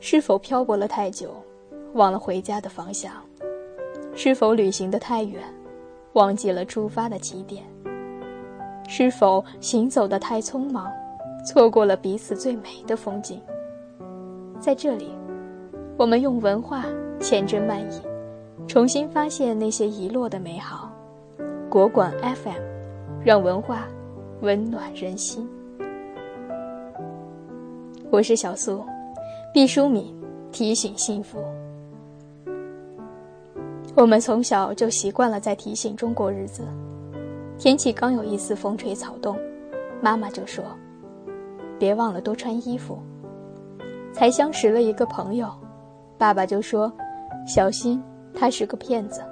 是否漂泊了太久，忘了回家的方向？是否旅行的太远，忘记了出发的起点？是否行走的太匆忙，错过了彼此最美的风景？在这里，我们用文化千真万影，重新发现那些遗落的美好。国馆 FM，让文化温暖人心。我是小苏，毕淑敏提醒幸福。我们从小就习惯了在提醒中过日子。天气刚有一丝风吹草动，妈妈就说：“别忘了多穿衣服。”才相识了一个朋友，爸爸就说：“小心，他是个骗子。”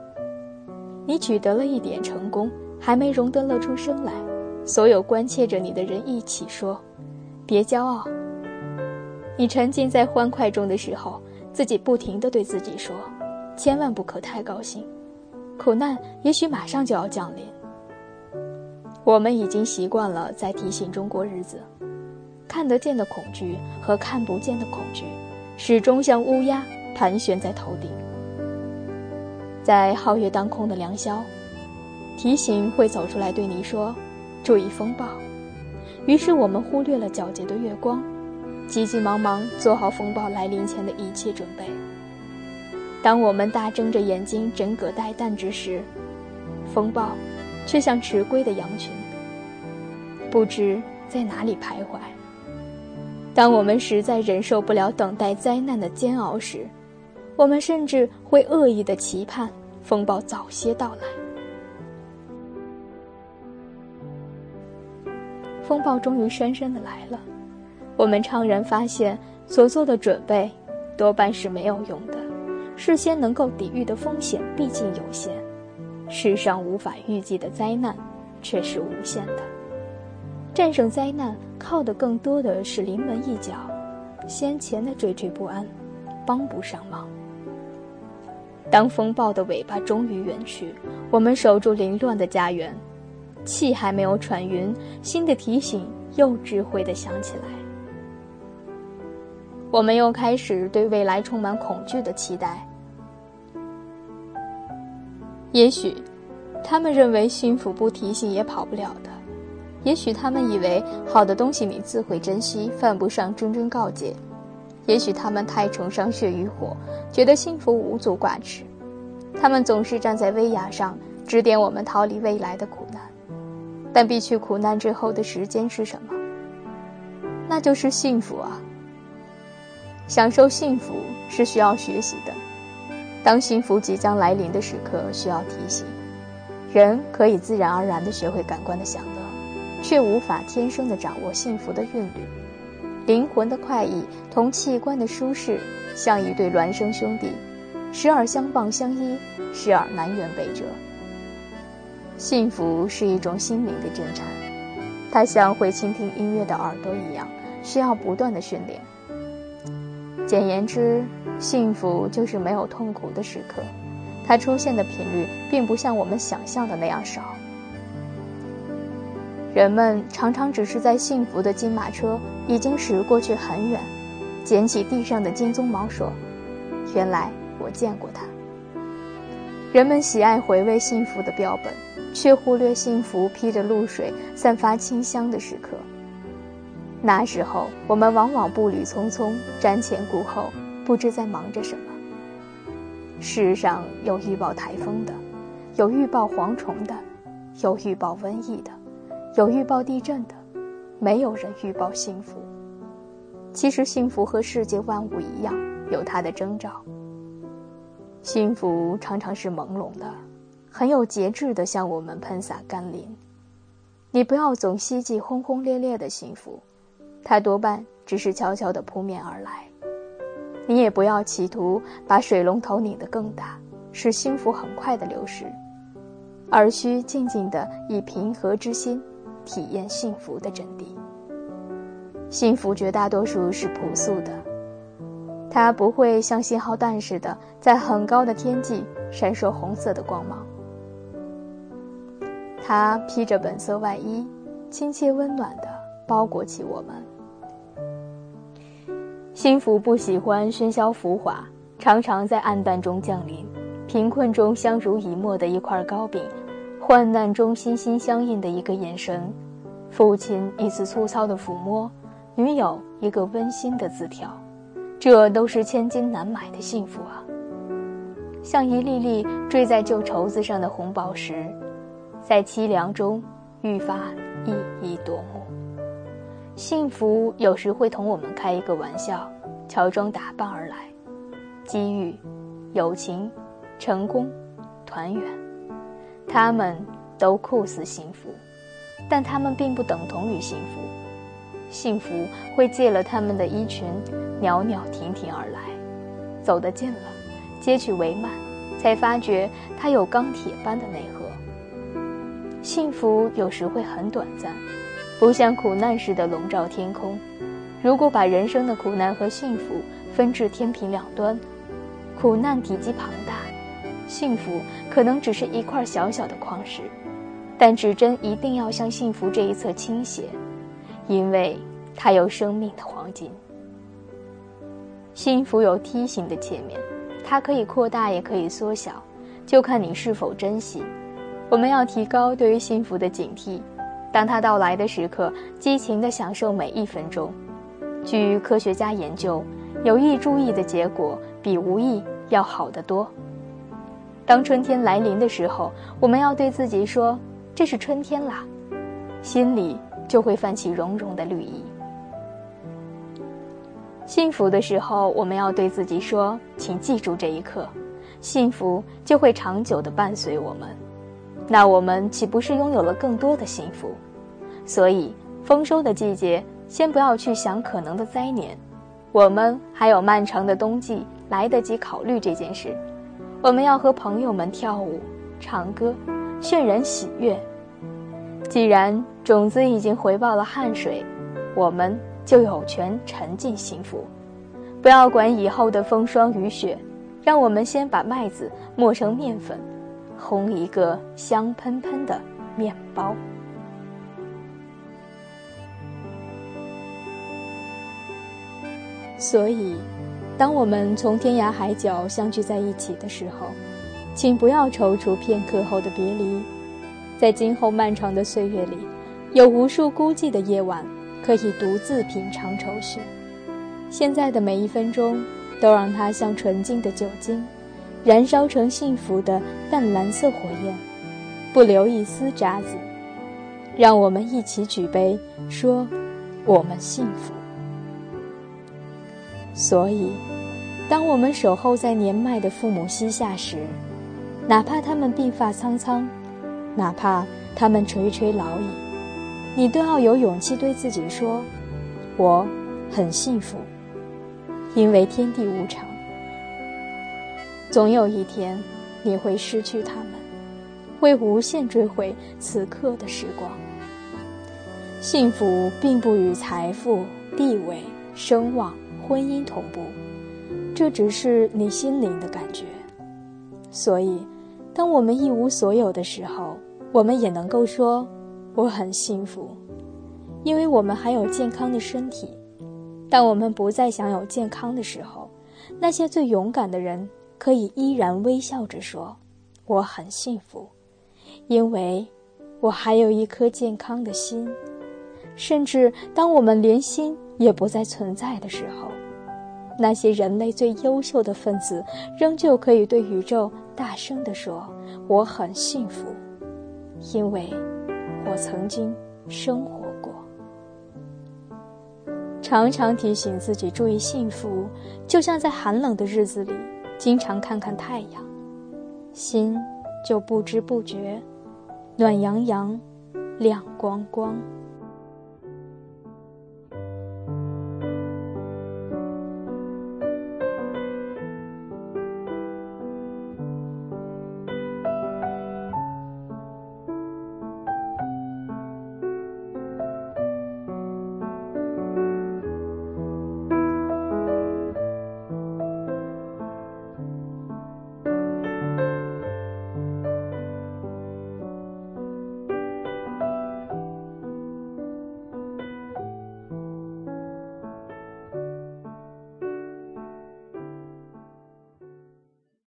你取得了一点成功，还没容得乐出声来，所有关切着你的人一起说：“别骄傲。”你沉浸在欢快中的时候，自己不停地对自己说：“千万不可太高兴，苦难也许马上就要降临。”我们已经习惯了在提醒中过日子，看得见的恐惧和看不见的恐惧，始终像乌鸦盘旋在头顶。在皓月当空的良宵，提醒会走出来对你说：“注意风暴。”于是我们忽略了皎洁的月光。急急忙忙做好风暴来临前的一切准备。当我们大睁着眼睛枕戈待旦之时，风暴却像迟归的羊群，不知在哪里徘徊。当我们实在忍受不了等待灾难的煎熬时，我们甚至会恶意的期盼风暴早些到来。风暴终于姗姗的来了。我们怅然发现，所做的准备多半是没有用的。事先能够抵御的风险毕竟有限，世上无法预计的灾难却是无限的。战胜灾难靠的更多的是临门一脚，先前的惴惴不安帮不上忙。当风暴的尾巴终于远去，我们守住凌乱的家园，气还没有喘匀，新的提醒又智慧地响起来。我们又开始对未来充满恐惧的期待。也许，他们认为幸福不提醒也跑不了的；也许他们以为好的东西你自会珍惜，犯不上谆谆告诫；也许他们太崇尚血与火，觉得幸福无足挂齿。他们总是站在危崖上指点我们逃离未来的苦难，但避去苦难之后的时间是什么？那就是幸福啊！享受幸福是需要学习的。当幸福即将来临的时刻，需要提醒。人可以自然而然地学会感官的享乐，却无法天生地掌握幸福的韵律。灵魂的快意同器官的舒适，像一对孪生兄弟，时而相傍相依，时而南辕北辙。幸福是一种心灵的震颤，它像会倾听音乐的耳朵一样，需要不断的训练。简言之，幸福就是没有痛苦的时刻，它出现的频率并不像我们想象的那样少。人们常常只是在幸福的金马车已经驶过去很远，捡起地上的金鬃毛说：“原来我见过它。”人们喜爱回味幸福的标本，却忽略幸福披着露水、散发清香的时刻。那时候，我们往往步履匆匆，瞻前顾后，不知在忙着什么。世上有预报台风的，有预报蝗虫的，有预报瘟疫的，有预报地震的，没有人预报幸福。其实，幸福和世界万物一样，有它的征兆。幸福常常是朦胧的，很有节制地向我们喷洒甘霖。你不要总希冀轰轰烈烈的幸福。它多半只是悄悄地扑面而来，你也不要企图把水龙头拧得更大，使幸福很快的流失，而需静静地以平和之心，体验幸福的真谛。幸福绝大多数是朴素的，它不会像信号弹似的在很高的天际闪烁红色的光芒，它披着本色外衣，亲切温暖地包裹起我们。幸福不喜欢喧嚣浮华，常常在暗淡中降临。贫困中相濡以沫的一块糕饼，患难中心心相印的一个眼神，父亲一次粗糙的抚摸，女友一个温馨的字条，这都是千金难买的幸福啊！像一粒粒坠在旧绸子上的红宝石，在凄凉中愈发熠熠夺目。幸福有时会同我们开一个玩笑，乔装打扮而来，机遇、友情。成功，团圆，他们都酷似幸福，但他们并不等同于幸福。幸福会借了他们的衣裙，袅袅婷婷而来，走得近了，接取帷幔，才发觉它有钢铁般的内核。幸福有时会很短暂，不像苦难似的笼罩天空。如果把人生的苦难和幸福分至天平两端，苦难体积庞大。幸福可能只是一块小小的矿石，但指针一定要向幸福这一侧倾斜，因为它有生命的黄金。幸福有梯形的切面，它可以扩大也可以缩小，就看你是否珍惜。我们要提高对于幸福的警惕，当它到来的时刻，激情地享受每一分钟。据科学家研究，有意注意的结果比无意要好得多。当春天来临的时候，我们要对自己说：“这是春天啦”，心里就会泛起融融的绿意。幸福的时候，我们要对自己说：“请记住这一刻，幸福就会长久的伴随我们。”那我们岂不是拥有了更多的幸福？所以，丰收的季节，先不要去想可能的灾年，我们还有漫长的冬季，来得及考虑这件事。我们要和朋友们跳舞、唱歌，渲染喜悦。既然种子已经回报了汗水，我们就有权沉浸幸福。不要管以后的风霜雨雪，让我们先把麦子磨成面粉，烘一个香喷喷的面包。所以。当我们从天涯海角相聚在一起的时候，请不要踌躇片刻后的别离。在今后漫长的岁月里，有无数孤寂的夜晚可以独自品尝愁绪。现在的每一分钟，都让它像纯净的酒精，燃烧成幸福的淡蓝色火焰，不留一丝渣子。让我们一起举杯，说我们幸福。所以。当我们守候在年迈的父母膝下时，哪怕他们鬓发苍苍，哪怕他们垂垂老矣，你都要有勇气对自己说：“我很幸福。”因为天地无常，总有一天你会失去他们，会无限追回此刻的时光。幸福并不与财富、地位、声望、婚姻同步。这只是你心灵的感觉，所以，当我们一无所有的时候，我们也能够说我很幸福，因为我们还有健康的身体。当我们不再享有健康的时候，那些最勇敢的人可以依然微笑着说我很幸福，因为我还有一颗健康的心。甚至当我们连心也不再存在的时候。那些人类最优秀的分子，仍旧可以对宇宙大声地说：“我很幸福，因为我曾经生活过。”常常提醒自己注意幸福，就像在寒冷的日子里经常看看太阳，心就不知不觉暖洋洋、亮光光。